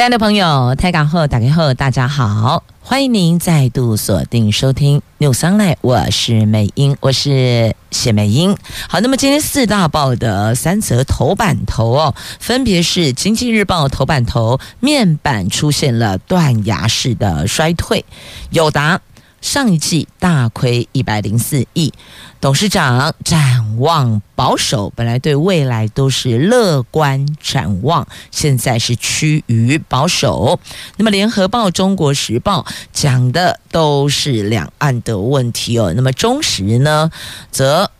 亲爱的朋友，台港后打开后，大家好，欢迎您再度锁定收听 new sunlight，我是美英，我是谢美英。好，那么今天四大报的三则头版头哦，分别是《经济日报》头版头，面板出现了断崖式的衰退，友达。上一季大亏一百零四亿，董事长展望保守，本来对未来都是乐观展望，现在是趋于保守。那么，《联合报》《中国时报》讲的都是两岸的问题哦。那么，《中时》呢，则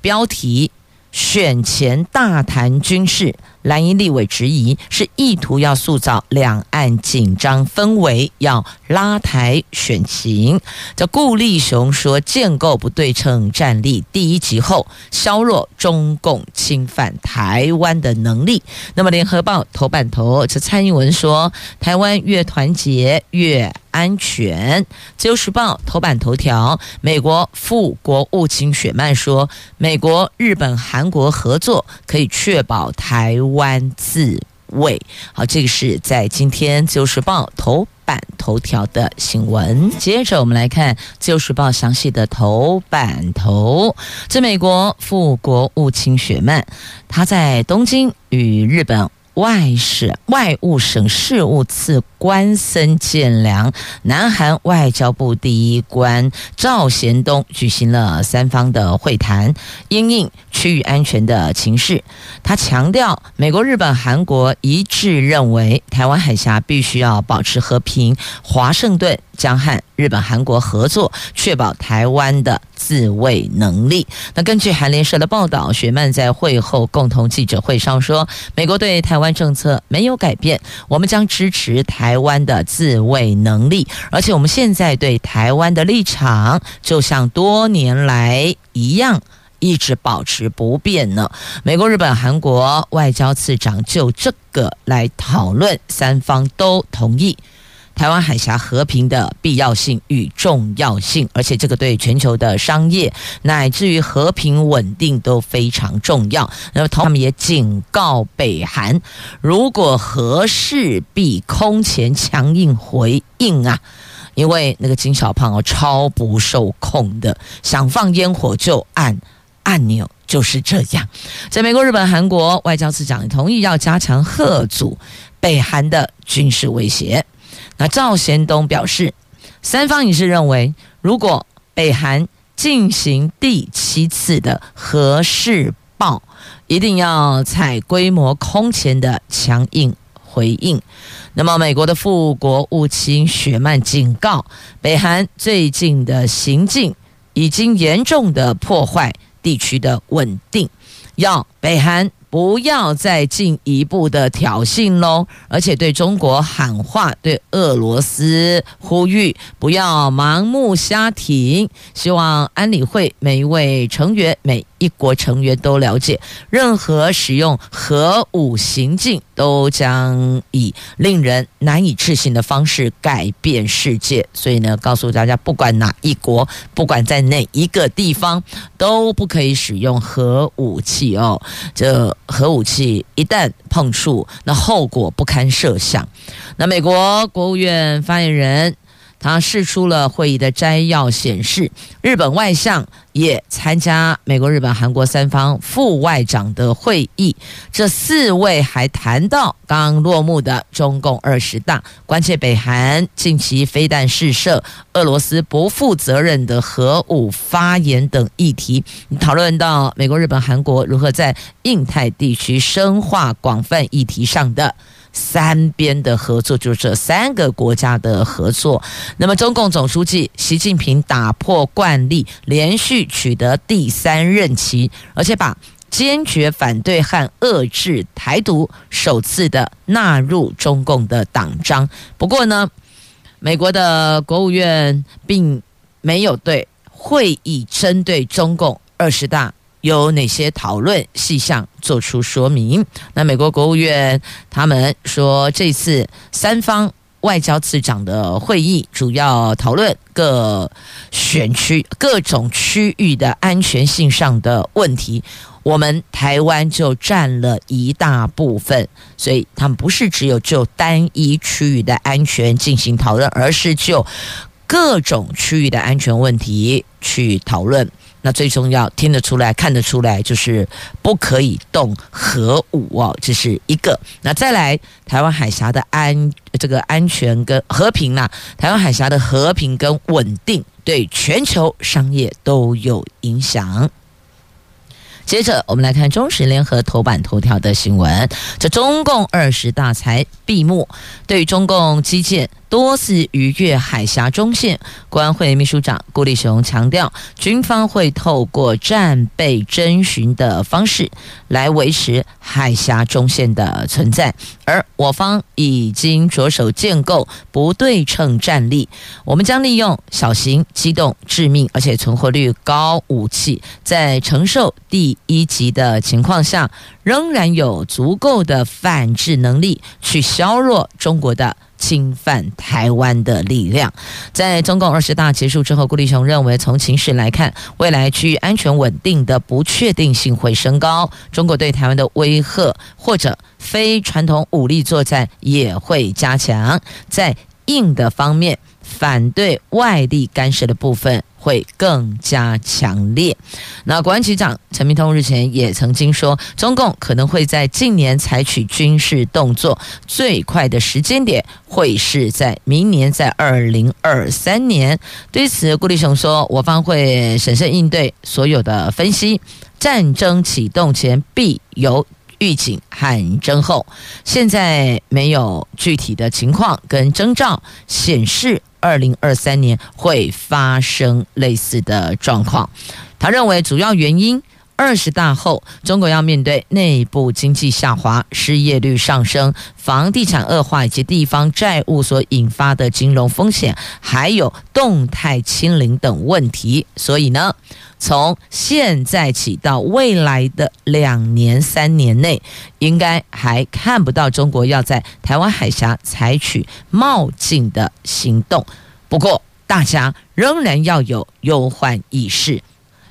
标题。选前大谈军事，蓝营立委质疑是意图要塑造两岸紧张氛围，要拉抬选情。这顾立雄说，建构不对称战力，第一级后削弱中共侵犯台湾的能力。那么，联合报头版头，这蔡英文说，台湾越团结越安全。自由时报头版头条，美国副国务卿雪曼说，美国、日本、韩国合作可以确保台湾自卫。好，这个是在今天自由时报头版头条的新闻。接着我们来看自由时报详细的头版头，这美国副国务卿雪曼，他在东京与日本。外事外务省事务次官森健良，南韩外交部第一官赵贤东举行了三方的会谈，应应区域安全的情势，他强调，美国、日本、韩国一致认为，台湾海峡必须要保持和平。华盛顿将和日本、韩国合作，确保台湾的自卫能力。那根据韩联社的报道，雪曼在会后共同记者会上说，美国对台湾政策没有改变，我们将支持台湾的自卫能力，而且我们现在对台湾的立场就像多年来一样。一直保持不变呢。美国、日本、韩国外交次长就这个来讨论，三方都同意台湾海峡和平的必要性与重要性，而且这个对全球的商业乃至于和平稳定都非常重要。那么他们也警告北韩，如果合适，必空前强硬回应啊！因为那个金小胖哦，超不受控的，想放烟火就按。按钮就是这样，在美国、日本、韩国外交次长同意要加强贺阻北韩的军事威胁。那赵贤东表示，三方也是认为，如果北韩进行第七次的核试爆，一定要采规模空前的强硬回应。那么，美国的副国务卿雪曼警告，北韩最近的行径已经严重的破坏。地区的稳定，要北韩不要再进一步的挑衅喽，而且对中国喊话，对俄罗斯呼吁不要盲目瞎停，希望安理会每一位成员每。一国成员都了解，任何使用核武行径都将以令人难以置信的方式改变世界。所以呢，告诉大家，不管哪一国，不管在哪一个地方，都不可以使用核武器哦。这核武器一旦碰触，那后果不堪设想。那美国国务院发言人。他释出了会议的摘要，显示日本外相也参加美国、日本、韩国三方副外长的会议。这四位还谈到刚落幕的中共二十大，关切北韩近期飞弹试射、俄罗斯不负责任的核武发言等议题，讨论到美国、日本、韩国如何在印太地区深化广泛议题上的。三边的合作，就是这三个国家的合作。那么，中共总书记习近平打破惯例，连续取得第三任期，而且把坚决反对和遏制台独首次的纳入中共的党章。不过呢，美国的国务院并没有对会议针对中共二十大。有哪些讨论细项做出说明。那美国国务院他们说，这次三方外交次长的会议主要讨论各选区、各种区域的安全性上的问题。我们台湾就占了一大部分，所以他们不是只有就单一区域的安全进行讨论，而是就各种区域的安全问题去讨论。那最重要，听得出来、看得出来，就是不可以动核武哦，这是一个。那再来，台湾海峡的安这个安全跟和平呐，台湾海峡的和平跟稳定，对全球商业都有影响。接着，我们来看中时联合头版头条的新闻。这中共二十大才闭幕，对中共基建多次逾越海峡中线，国安会秘书长顾立雄强调，军方会透过战备征询的方式来维持海峡中线的存在，而我方已经着手建构不对称战力，我们将利用小型、机动、致命而且存活率高武器，在承受第一级的情况下，仍然有足够的反制能力去削弱中国的侵犯台湾的力量。在中共二十大结束之后，顾立雄认为，从情势来看，未来区域安全稳定的不确定性会升高，中国对台湾的威吓或者非传统武力作战也会加强。在硬的方面，反对外力干涉的部分会更加强烈。那国安局长陈明通日前也曾经说，中共可能会在近年采取军事动作，最快的时间点会是在明年，在二零二三年。对此，顾立雄说，我方会审慎应对所有的分析，战争启动前必有预警和征候，现在没有具体的情况跟征兆显示。二零二三年会发生类似的状况，他认为主要原因。二十大后，中国要面对内部经济下滑、失业率上升、房地产恶化以及地方债务所引发的金融风险，还有动态清零等问题。所以呢，从现在起到未来的两年、三年内，应该还看不到中国要在台湾海峡采取冒进的行动。不过，大家仍然要有忧患意识。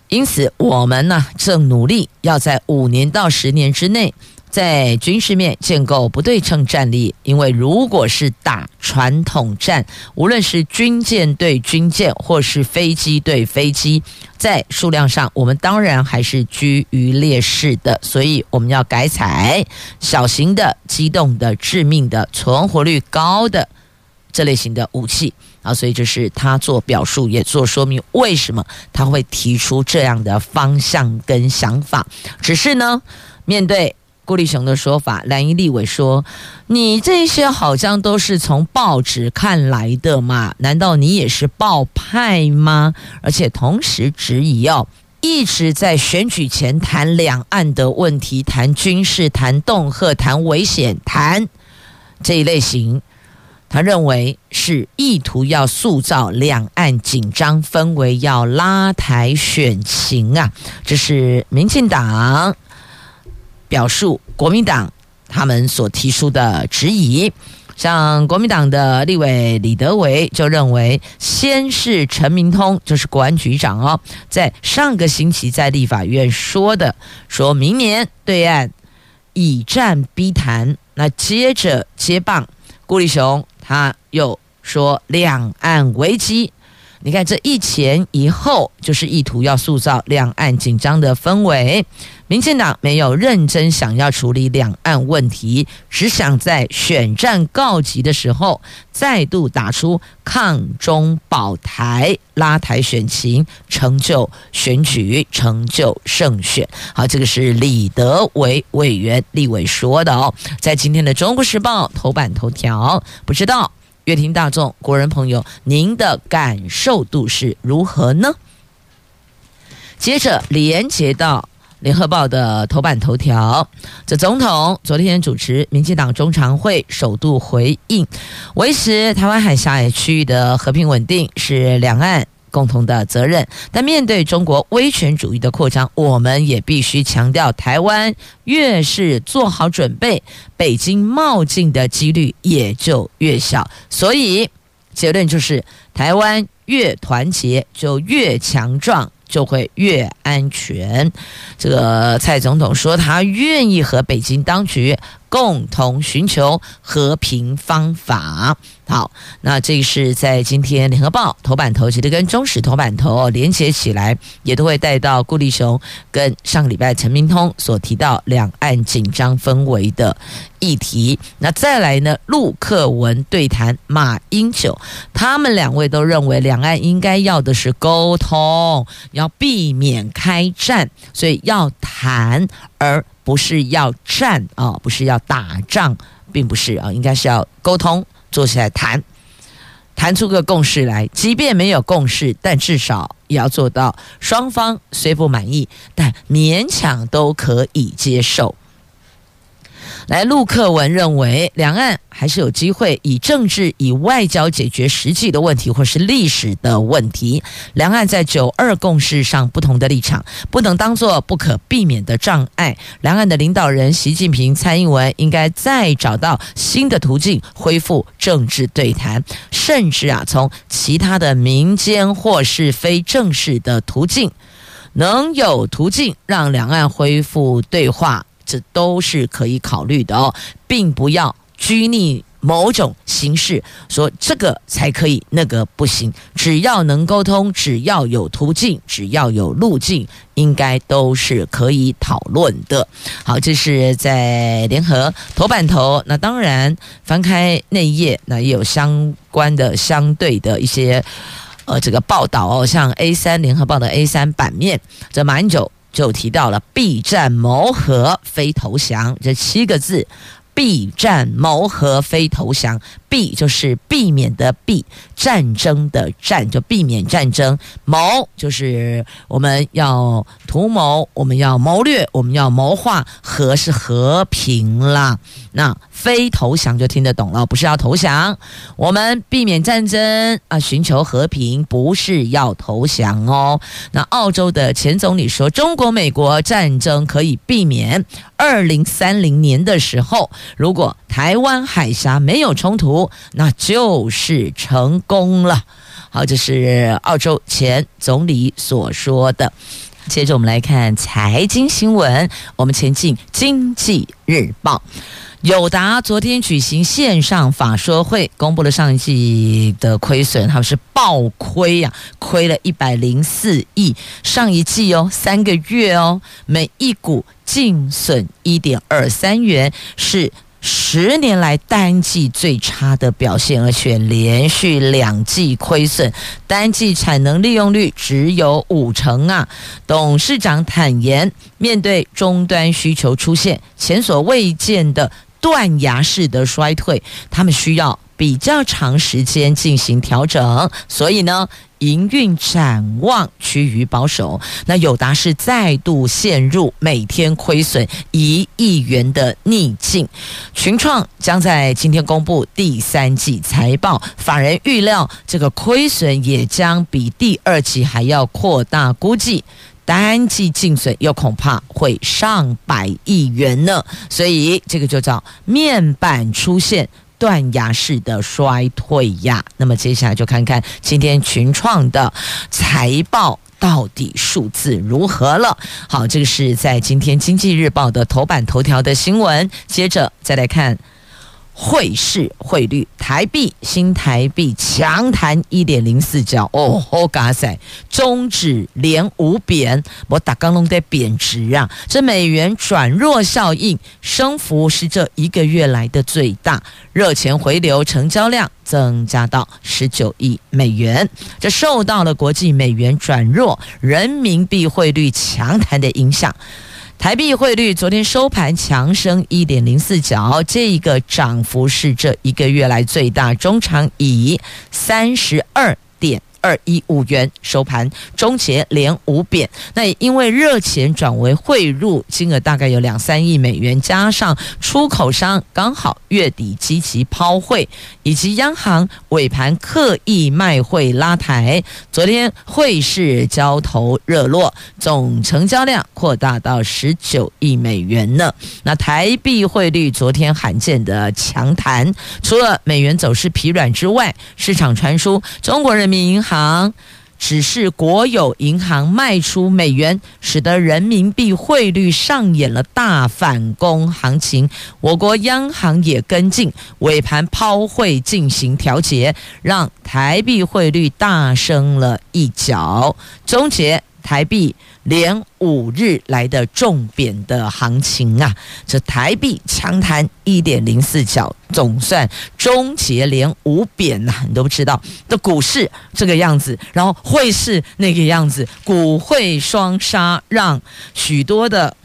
因此，我们呢正努力要在五年到十年之内，在军事面建构不对称战力。因为如果是打传统战，无论是军舰对军舰，或是飞机对飞机，在数量上，我们当然还是居于劣势的。所以，我们要改采小型的、机动的、致命的、存活率高的这类型的武器。啊，所以就是他做表述，也做说明，为什么他会提出这样的方向跟想法。只是呢，面对顾立雄的说法，蓝营立委说：“你这些好像都是从报纸看来的嘛？难道你也是报派吗？”而且同时质疑哦，一直在选举前谈两岸的问题，谈军事，谈恫吓，谈危险，谈这一类型。他认为是意图要塑造两岸紧张氛围，要拉抬选情啊！这是民进党表述，国民党他们所提出的质疑。像国民党的立委李德维就认为，先是陈明通，就是国安局长哦，在上个星期在立法院说的，说明年对岸以战逼谈，那接着接棒顾立雄。他又说，两岸危机，你看这一前一后，就是意图要塑造两岸紧张的氛围。民进党没有认真想要处理两岸问题，只想在选战告急的时候，再度打出抗中保台、拉抬选情、成就选举、成就胜选。好，这个是李德维委员立委说的哦，在今天的《中国时报》头版头条，不知道。乐听大众、国人朋友，您的感受度是如何呢？接着连接到《联合报》的头版头条，这总统昨天主持民进党中常会，首度回应，维持台湾海峡区域的和平稳定是两岸共同的责任。但面对中国威权主义的扩张，我们也必须强调，台湾越是做好准备，北京冒进的几率也就越小。所以结论就是，台湾越团结就越强壮。就会越安全。这个蔡总统说，他愿意和北京当局共同寻求和平方法。好，那这是在今天《联合报》头版头，其实跟中时头版头连接起来，也都会带到顾立雄跟上个礼拜陈明通所提到两岸紧张氛围的议题。那再来呢，陆克文对谈马英九，他们两位都认为两岸应该要的是沟通，要避免开战，所以要谈，而不是要战啊，不是要打仗，并不是啊，应该是要沟通。坐下来谈，谈出个共识来。即便没有共识，但至少也要做到双方虽不满意，但勉强都可以接受。来，陆克文认为，两岸还是有机会以政治、以外交解决实际的问题，或是历史的问题。两岸在九二共识上不同的立场，不能当作不可避免的障碍。两岸的领导人习近平、蔡英文应该再找到新的途径，恢复政治对谈，甚至啊，从其他的民间或是非正式的途径，能有途径让两岸恢复对话。这都是可以考虑的哦，并不要拘泥某种形式，说这个才可以，那个不行。只要能沟通，只要有途径，只要有路径，应该都是可以讨论的。好，这是在联合头版头。那当然，翻开内页，那也有相关的、相对的一些呃这个报道哦，像 A 三联合报的 A 三版面，这马英九。就提到了避战谋和非投降这七个字，避战谋和非投降，避就是避免的避，战争的战就避免战争，谋就是我们要图谋，我们要谋略，我们要谋划，和是和平啦。那非投降就听得懂了，不是要投降。我们避免战争啊，寻求和平，不是要投降哦。那澳洲的前总理说，中国美国战争可以避免。二零三零年的时候，如果台湾海峡没有冲突，那就是成功了。好，这是澳洲前总理所说的。接着我们来看财经新闻，我们前进经济日报。友达昨天举行线上法说会，公布了上一季的亏损，他们是暴亏呀、亏了一百零四亿。上一季哦，三个月哦，每一股净损一点二三元，是十年来单季最差的表现，而且连续两季亏损，单季产能利用率只有五成啊。董事长坦言，面对终端需求出现前所未见的。断崖式的衰退，他们需要比较长时间进行调整，所以呢，营运展望趋于保守。那友达是再度陷入每天亏损一亿元的逆境。群创将在今天公布第三季财报，法人预料这个亏损也将比第二季还要扩大，估计。单季净损又恐怕会上百亿元呢，所以这个就叫面板出现断崖式的衰退呀。那么接下来就看看今天群创的财报到底数字如何了。好，这个是在今天经济日报的头版头条的新闻。接着再来看。汇市汇率，台币新台币强弹一点零四角。哦，好嘎塞，终止连五贬，我打刚龙在贬值啊！这美元转弱效应升幅是这一个月来的最大，热钱回流，成交量增加到十九亿美元，这受到了国际美元转弱、人民币汇率强弹的影响。台币汇率昨天收盘强升一点零四角，这个涨幅是这一个月来最大，中长以三十二点二一五元收盘，终结连五贬。那也因为热钱转为汇入，金额大概有两三亿美元，加上出口商刚好月底积极抛汇，以及央行尾盘刻意卖汇拉抬，昨天汇市交投热络，总成交量扩大到十九亿美元呢。那台币汇率昨天罕见的强弹，除了美元走势疲软之外，市场传出中国人民银行行，只是国有银行卖出美元，使得人民币汇率上演了大反攻行情。我国央行也跟进尾盘抛汇进行调节，让台币汇率大升了一角，终结台币。连五日来的重贬的行情啊，这台币强弹一点零四角，总算终结连五贬呐，你都不知道的股市这个样子，然后汇市那个样子，股汇双杀，让许多的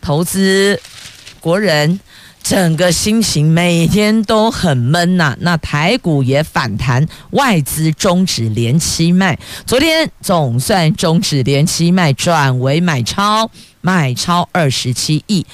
投资国人。整个心情每天都很闷呐、那台股也反弹，外资终止连期卖，昨天总算终止连期卖，转为买超，买超二十七亿，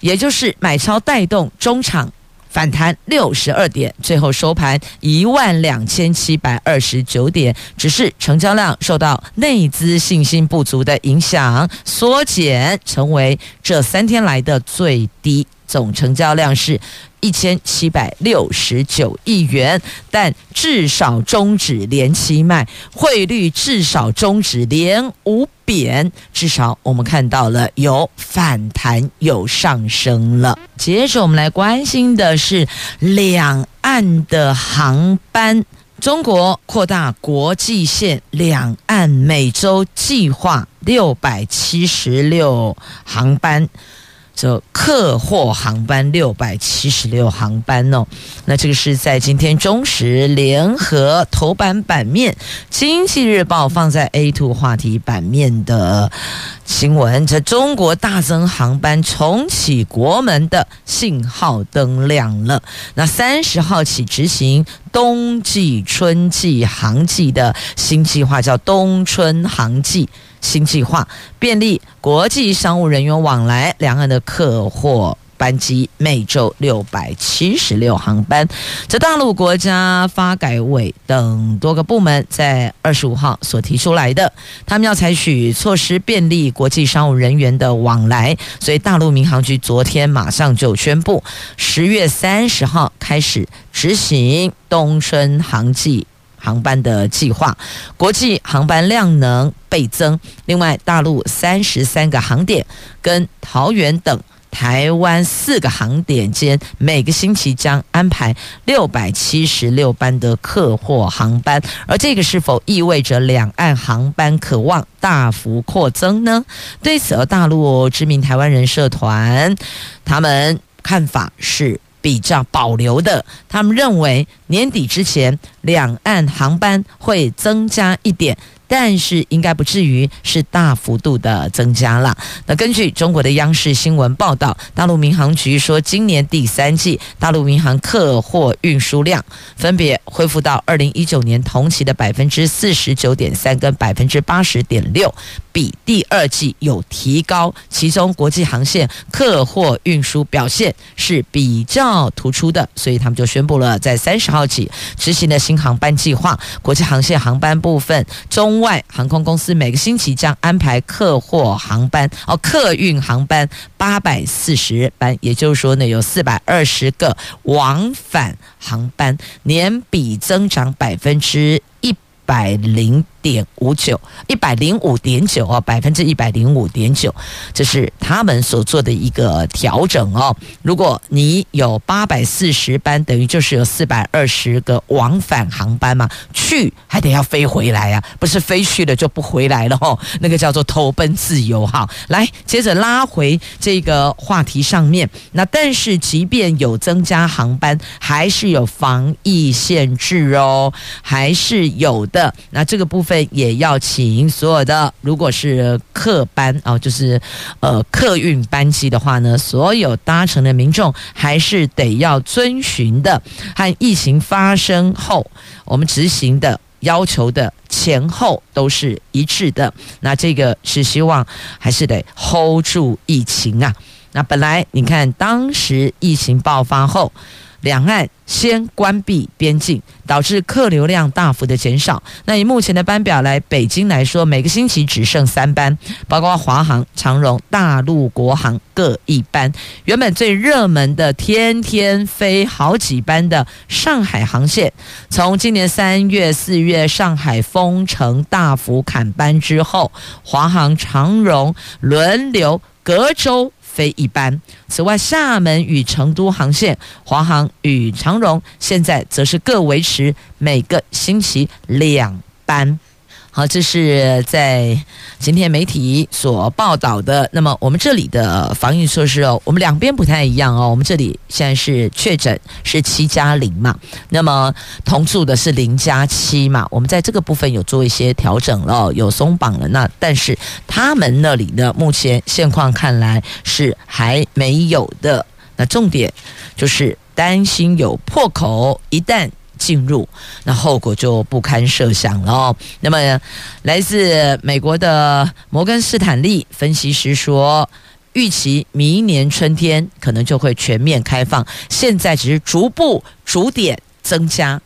也就是买超带动中场反弹六十二点，最后收盘一万两千七百二十九点，只是成交量受到内资信心不足的影响缩减，成为这三天来的最低。总成交量是一千七百六十九亿元，但至少终止连七卖，汇率至少终止连五贬，至少我们看到了有反弹，有上升了。接着我们来关心的是两岸的航班，中国扩大国际线两岸每周计划六百七十六航班。就客货航班六百七十六航班哦，那这个是在今天中时联合头版版面，经济日报放在 A two 话题版面的新闻。这中国大增航班，重启国门的信号灯亮了。那三十号起执行冬季、春季航季的新计划，叫冬春航季。新计划便利国际商务人员往来，两岸的客货班机每周六百七十六航班。这大陆国家发改委等多个部门在二十五号所提出来的，他们要采取措施便利国际商务人员的往来，所以大陆民航局昨天马上就宣布，十月三十号开始执行冬春航季。航班的计划，国际航班量能倍增。另外，大陆三十三个航点跟桃园等台湾四个航点间，每个星期将安排六百七十六班的客货航班。而这个是否意味着两岸航班可望大幅扩增呢？对此，大陆知名台湾人社团他们看法是。比较保留的，他们认为年底之前两岸航班会增加一点。但是应该不至于是大幅度的增加了。那根据中国的央视新闻报道，大陆民航局说，今年第三季大陆民航客货运输量分别恢复到二零一九年同期的百分之四十九点三跟百分之八十点六，比第二季有提高。其中国际航线客货运输表现是比较突出的，所以他们就宣布了，在三十号起执行的新航班计划，国际航线航班部分中。外航空公司每个星期将安排客货航班哦，客运航班八百四十班，也就是说呢，有四百二十个往返航班，年比增长百分之一百零点五九，一百零五点九哦，百分之一百零五点九，这是他们所做的一个调整哦。如果你有八百四十班，等于就是有四百二十个往返航班嘛，去还得要飞回来呀、啊，不是飞去了就不回来了哦。那个叫做投奔自由哈。来，接着拉回这个话题上面，那但是即便有增加航班，还是有防疫限制哦，还是有的。那这个部分。也要请所有的，如果是客班啊，就是呃客运班机的话呢，所有搭乘的民众还是得要遵循的，和疫情发生后我们执行的。要求的前后都是一致的。那这个是希望还是得 hold 住疫情啊。那本来你看当时疫情爆发后。两岸先关闭边境，导致客流量大幅的减少。那以目前的班表来北京来说，每个星期只剩三班，包括华航、长荣、大陆国航各一班。原本最热门的天天飞好几班的上海航线，从今年三月、四月上海封城大幅砍班之后，华航、长荣轮流隔周。非一般。此外，厦门与成都航线，华航与长荣现在则是各维持每个星期两班。好，这是在今天媒体所报道的。那么，我们这里的防疫措施哦，我们两边不太一样哦。我们这里现在是确诊是七加零嘛，那么同住的是零加七嘛。我们在这个部分有做一些调整了，有松绑了。那但是他们那里呢，目前现况看来是还没有的。那重点就是担心有破口，一旦。进入，那后果就不堪设想了哦。那么，来自美国的摩根斯坦利分析师说，预期明年春天可能就会全面开放，现在只是逐步逐点增加。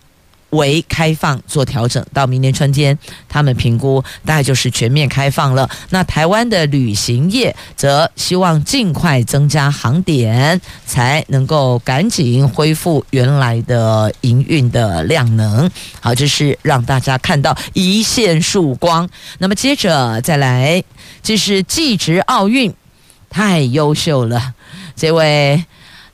为开放做调整，到明年春天，他们评估大概就是全面开放了。那台湾的旅行业则希望尽快增加航点，才能够赶紧恢复原来的营运的量能。好，这是让大家看到一线曙光。那么接着再来，这是技职奥运，太优秀了，这位。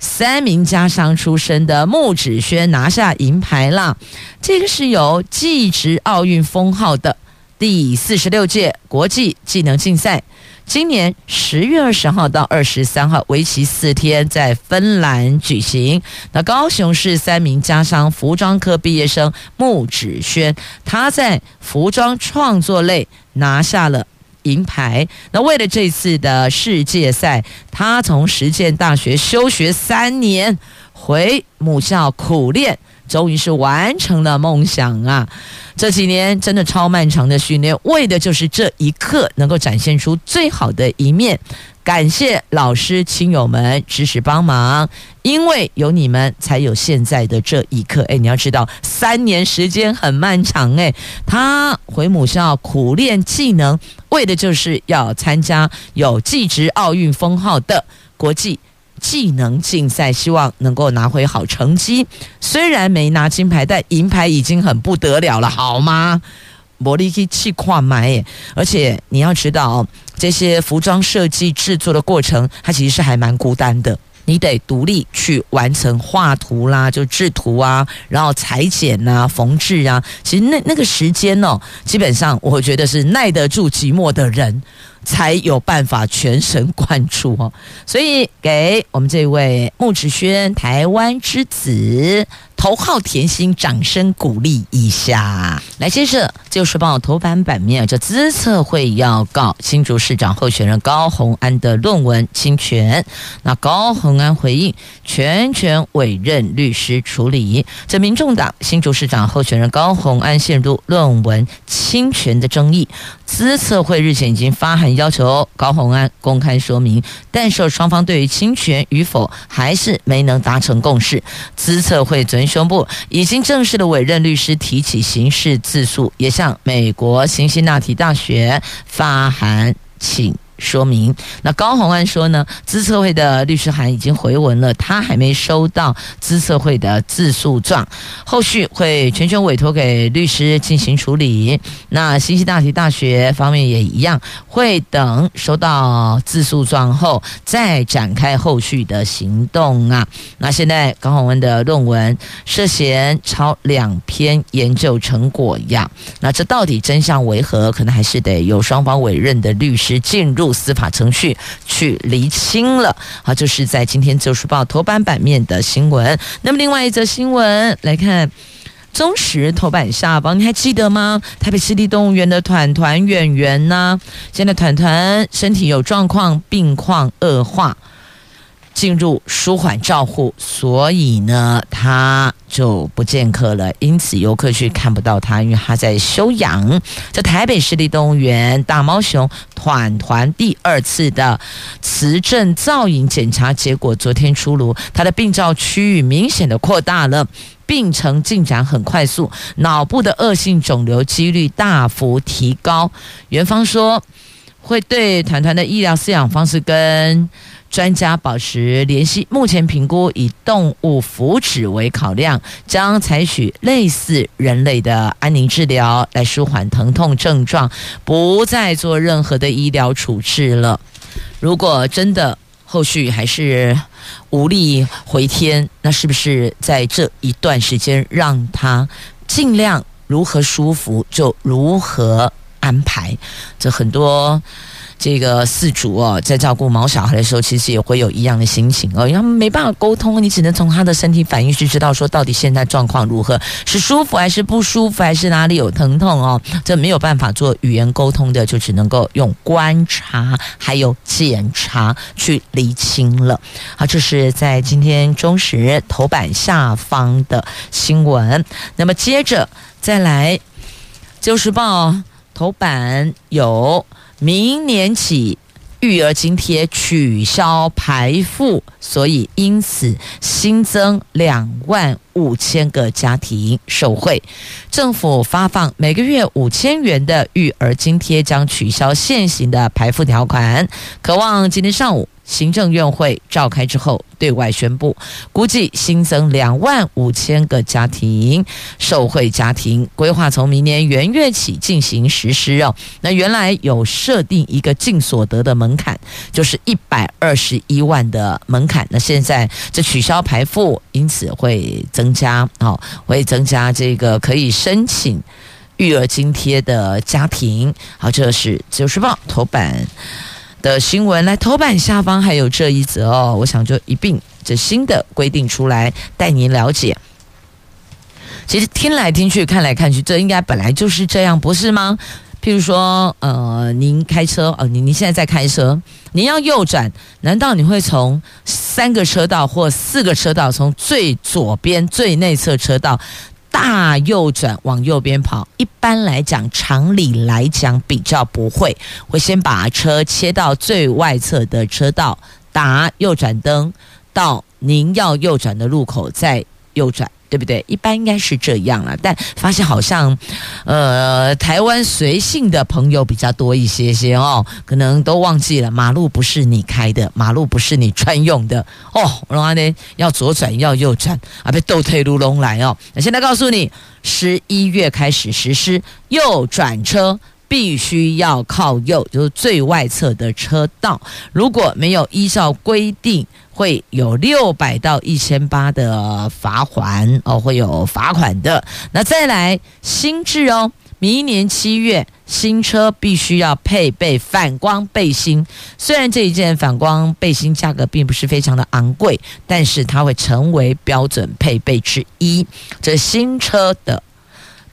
三名家商出身的穆芷萱拿下银牌了，这个是有技职奥运封号的第四十六届国际技能竞赛，今年十月二十号到二十三号，为期四天，在芬兰举行。那高雄市三名家商服装科毕业生穆芷萱，她在服装创作类拿下了。银牌。那为了这次的世界赛，他从实践大学休学三年，回母校苦练，终于是完成了梦想啊！这几年真的超漫长的训练，为的就是这一刻能够展现出最好的一面。感谢老师、亲友们支持帮忙，因为有你们，才有现在的这一刻。哎，你要知道，三年时间很漫长。哎，他回母校苦练技能，为的就是要参加有技职奥运封号的国际技能竞赛，希望能够拿回好成绩。虽然没拿金牌，但银牌已经很不得了了，好吗？魔力气气跨买，而且你要知道。这些服装设计制作的过程，它其实是还蛮孤单的。你得独立去完成画图啦，就制图啊，然后裁剪呐、缝制啊。其实那那个时间哦，基本上我觉得是耐得住寂寞的人才有办法全神贯注哦。所以给我们这位木子轩台湾之子。头号甜心，掌声鼓励一下。来，接着就是报头版版面，这资策会要告新竹市长候选人高虹安的论文侵权。那高虹安回应，全权委任律师处理。这民众党新竹市长候选人高虹安陷入论文侵权的争议，资策会日前已经发函要求高洪安公开说明，但受双方对于侵权与否还是没能达成共识。资策会昨天。宣布已经正式的委任律师提起刑事自诉，也向美国辛辛那提大学发函请说明。那高虹安说呢，资策会的律师函已经回文了，他还没收到资策会的自诉状，后续会全权委托给律师进行处理。那新西大提大学方面也一样，会等收到自诉状后再展开后续的行动啊。那现在高虹安的论文涉嫌抄两篇研究成果呀，那这到底真相为何？可能还是得由双方委任的律师进入司法程序去厘清了。好，就是在今天《旧书报》头版版面的新闻。那么，另外一则新闻来看，中时头版下方，你还记得吗？台北湿地动物园的团团圆圆呢？现在团团身体有状况，病况恶化。进入舒缓照护，所以呢，他就不见客了。因此，游客去看不到他，因为他在休养。这台北市立动物园大猫熊团团第二次的磁振造影检查结果昨天出炉，他的病灶区域明显的扩大了。病程进展很快速，脑部的恶性肿瘤几率大幅提高。园方说会对团团的医疗饲养方式跟专家保持联系。目前评估以动物福祉为考量，将采取类似人类的安宁治疗来舒缓疼痛症状，不再做任何的医疗处置了。如果真的后续还是无力回天，那是不是在这一段时间让他尽量如何舒服就如何安排？这很多。这个饲主哦，在照顾毛小孩的时候，其实也会有一样的心情哦，因为没办法沟通，你只能从他的身体反应去知道说，到底现在状况如何，是舒服还是不舒服，还是哪里有疼痛哦？这没有办法做语言沟通的，就只能够用观察还有检查去厘清了。好，这是在今天中时头版下方的新闻。那么接着再来，《自由时报》头版有。明年起，育儿津贴取消排付，所以因此新增两万五千个家庭受惠。政府发放每个月五千元的育儿津贴，将取消现行的排付条款。可望今天上午。行政院会召开之后，对外宣布，估计新增两万五千个家庭受惠家庭，规划从明年元月起进行实施哦。那原来有设定一个净所得的门槛，就是一百二十一万的门槛。那现在这取消排富，因此会增加哦，会增加这个可以申请育儿津贴的家庭。好，这是《自由时报》头版。的新闻来，头版下方还有这一则哦，我想就一并这新的规定出来带您了解。其实听来听去看来看去，这应该本来就是这样，不是吗？譬如说，呃，您开车，呃，您您现在在开车，您要右转，难道你会从三个车道或四个车道，从最左边最内侧车道？大右转往右边跑，一般来讲，常理来讲比较不会，会先把车切到最外侧的车道，打右转灯，到您要右转的路口再右转。对不对？一般应该是这样了，但发现好像，呃，台湾随性的朋友比较多一些些哦，可能都忘记了马路不是你开的，马路不是你专用的哦。然后呢，要左转要右转啊，被倒退噜拢来哦。那现在告诉你，十一月开始实施右转车。必须要靠右，就是最外侧的车道。如果没有依照规定，会有六百到一千八的罚款哦，会有罚款的。那再来新制哦，明年七月新车必须要配备反光背心。虽然这一件反光背心价格并不是非常的昂贵，但是它会成为标准配备之一。这新车的。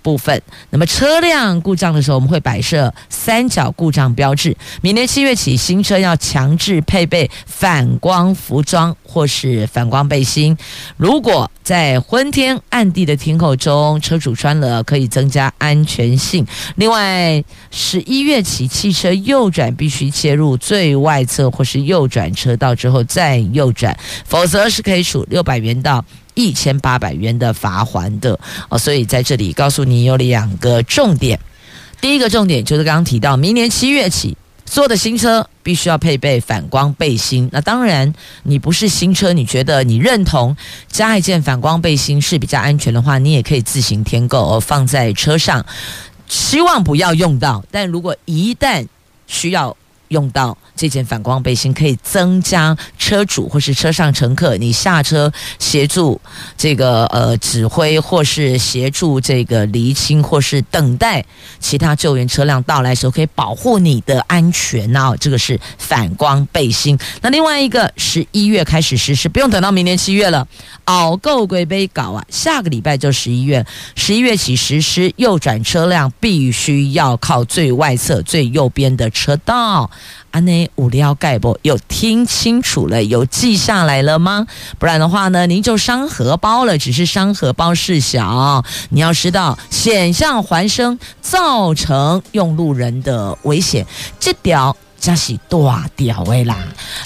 部分，那么车辆故障的时候，我们会摆设三角故障标志。明年七月起，新车要强制配备反光服装或是反光背心。如果在昏天暗地的天候中，车主穿了可以增加安全性。另外，十一月起，汽车右转必须切入最外侧或是右转车道之后再右转，否则是可以处六百元到。一千八百元的罚锾的哦，所以在这里告诉你有两个重点。第一个重点就是刚刚提到，明年七月起，所有的新车必须要配备反光背心。那当然，你不是新车，你觉得你认同加一件反光背心是比较安全的话，你也可以自行添购，放在车上，希望不要用到。但如果一旦需要，用到这件反光背心，可以增加车主或是车上乘客你下车协助这个呃指挥，或是协助这个厘清，或是等待其他救援车辆到来时候，可以保护你的安全啊！这个是反光背心。那另外一个十一月开始实施，不用等到明年七月了。熬够鬼杯搞啊，下个礼拜就十一月，十一月起实施，右转车辆必须要靠最外侧最右边的车道。安内无聊盖不？有听清楚了？有记下来了吗？不然的话呢，您就伤荷包了。只是伤荷包事小，你要知道险象环生，造成用路人的危险。这条加是大条的啦。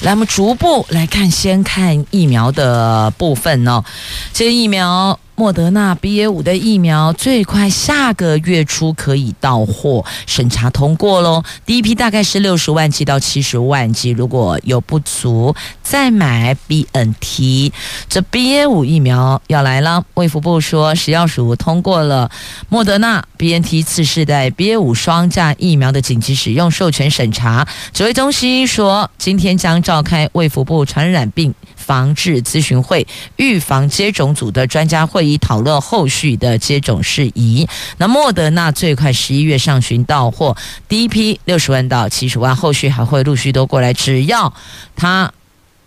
来，我们逐步来看，先看疫苗的部分哦。这个疫苗。莫德纳 BA 五的疫苗最快下个月初可以到货，审查通过喽。第一批大概是六十万剂到七十万剂，如果有不足再买 BNT。这 BA 五疫苗要来了，卫福部说食药署通过了莫德纳 BNT 次世代 BA 五双价疫苗的紧急使用授权审查。指挥中心说，今天将召开卫福部传染病防治咨询会预防接种组的专家会议，讨论后续的接种事宜。那莫德纳最快十一月上旬到货，第一批六十万到七十万，后续还会陆续都过来。只要他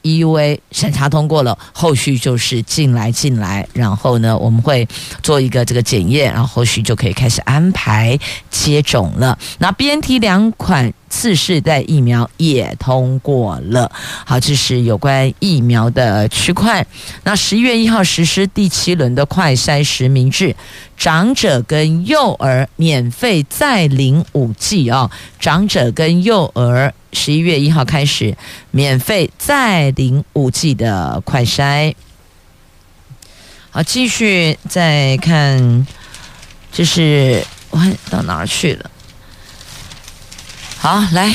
EUA 审查通过了，后续就是进来进来，然后呢，我们会做一个这个检验，然后后续就可以开始安排接种了。那 BNT 两款。次世代疫苗也通过了，好，这是有关疫苗的区块。那十一月一号实施第七轮的快筛实名制，长者跟幼儿免费再领五剂哦。长者跟幼儿十一月一号开始免费再领五剂的快筛。好，继续再看，这是我看到哪儿去了？好，来，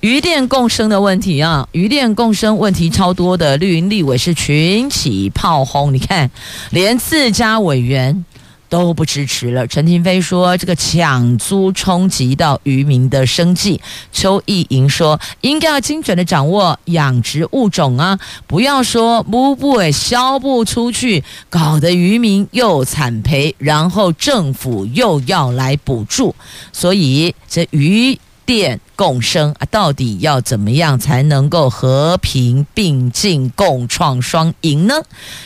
渔电共生的问题啊，渔电共生问题超多的，绿营立委是群起炮轰，你看，连自家委员都不支持了。陈亭妃说，这个抢租冲击到渔民的生计。邱意莹说，应该要精准的掌握养殖物种啊，不要说不不诶销不出去，搞得渔民又惨赔，然后政府又要来补助，所以这鱼。电共生啊，到底要怎么样才能够和平并进、共创双赢呢？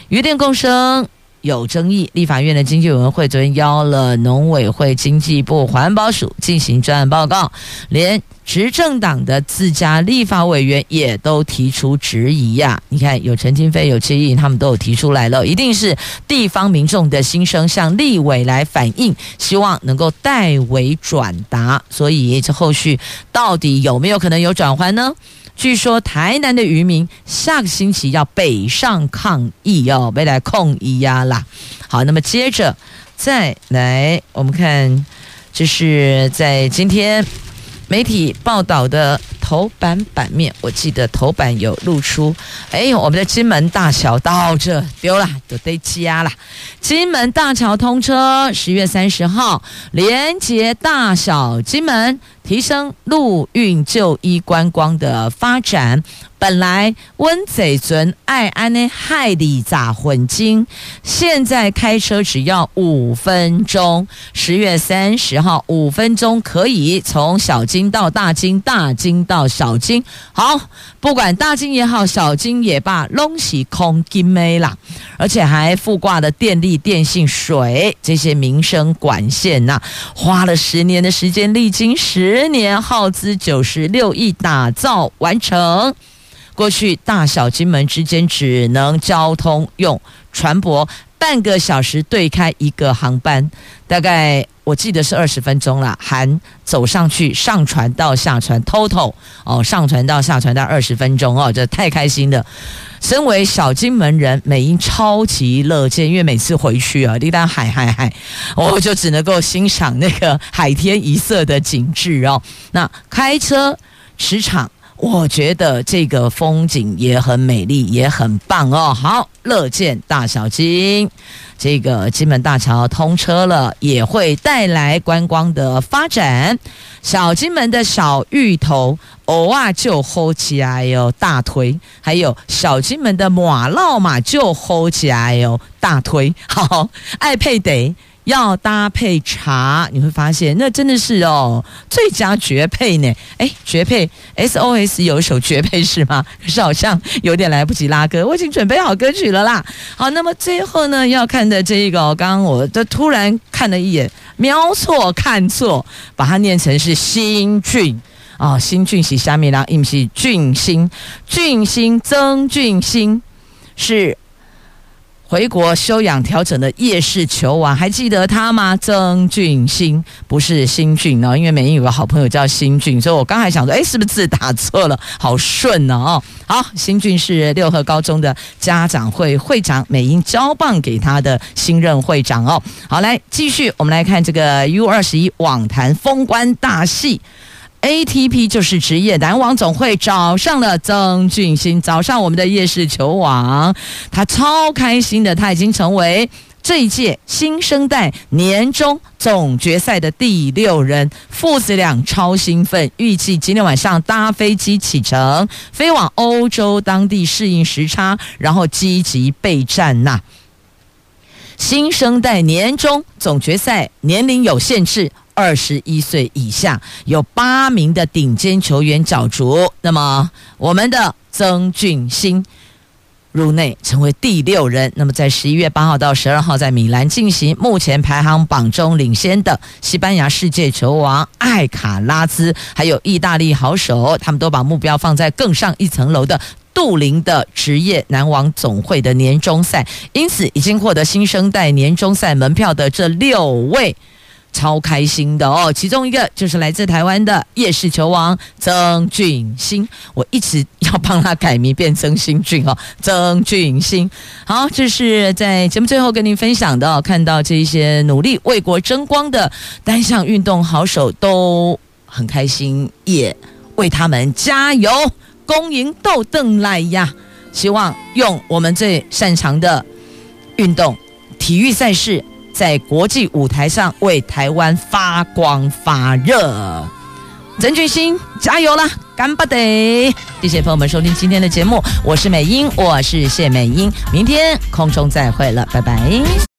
与电共生有争议，立法院的经济委员会昨天邀了农委会、经济部、环保署进行专案报告，连。执政党的自家立法委员也都提出质疑呀、你看，有陈金飞、有邱意莹，他们都有提出来了，一定是地方民众的心声向立委来反映，希望能够代为转达。所以，这后续到底有没有可能有转圜呢？据说台南的渔民下个星期要北上抗议哦，未来控议呀啦。好，那么接着再来，我们看，这是在今天。媒体报道的头版版面，我记得头版有露出，哎，我们的金门大桥到这丢了，都得加了。金门大桥通车，十月三十号连接大小金门，提升陆运就医观光的发展。本来温贼尊爱安的海里咋混金，现在开车只要五分钟。十月三十号，五分钟可以从小金到大金，大金到到小金。好，不管大金也好，小金也罢，拢是空金没啦。而且还附挂的电力、电信、水这些民生管线呐、花了十年的时间，历经十年，耗资九十六亿打造完成。过去大小金门之间只能交通用船舶半个小时对开一个航班，大概我记得是二十分钟了，含走上去上船到下船，total 哦，上船到下船到二十分钟哦，这太开心了。身为小金门人，美英超级乐见，因为每次回去啊，一旦海海海，我就只能够欣赏那个海天一色的景致哦。那开车驰场。我觉得这个风景也很美丽，也很棒哦。好，乐见大小金，这个金门大桥通车了，也会带来观光的发展。小金门的小芋头，偶尔就吼起来哟，大推；还有小金门的马烙嘛，就吼起来哟，大推。好，爱配得。要搭配茶，你会发现那真的是哦，最佳绝配呢！哎，绝配 SOS 有一首绝配是吗？可是好像有点来不及拉歌，我已经准备好歌曲了啦。好，那么最后呢，要看的这一个，刚刚我都突然看了一眼，瞄错看错，把它念成是新俊。哦，新俊喜下面啦，因是俊星，俊星曾俊欣是。回国休养调整的叶氏球王，还记得他吗？曾俊欣不是新俊哦，因为美英有个好朋友叫新俊，所以我刚才想说，哎，是不是字打错了？好顺哦。好，新俊是六合高中的家长会会长，美英交棒给他的新任会长哦。好，来继续，我们来看这个 U 二十一网坛封关大戏。ATP 就是职业男网总会找上了曾俊欣，找上我们的夜市球王，他超开心的，他已经成为这一届新生代年终总决赛的第六人，父子俩超兴奋，预计今天晚上搭飞机启程，飞往欧洲当地适应时差，然后积极备战呐。新生代年终总决赛年龄有限制。二十一岁以下有八名的顶尖球员角逐，那么我们的曾俊欣入内成为第六人。那么在十一月八号到十二号在米兰进行，目前排行榜中领先的西班牙世界球王艾卡拉兹，还有意大利好手，他们都把目标放在更上一层楼的杜林的职业男网总会的年终赛。因此，已经获得新生代年终赛门票的这六位。超开心的哦！其中一个就是来自台湾的夜市球王曾俊欣，我一直要帮他改名变曾新俊哦。曾俊欣，好，这是在节目最后跟您分享的哦。看到这些努力为国争光的单项运动好手都很开心，也为他们加油，恭迎豆邓来呀！希望用我们最擅长的运动体育赛事。在国际舞台上为台湾发光发热，曾俊欣加油啦，干巴得！谢谢朋友们收听今天的节目，我是美英，我是谢美英，明天空中再会了，拜拜。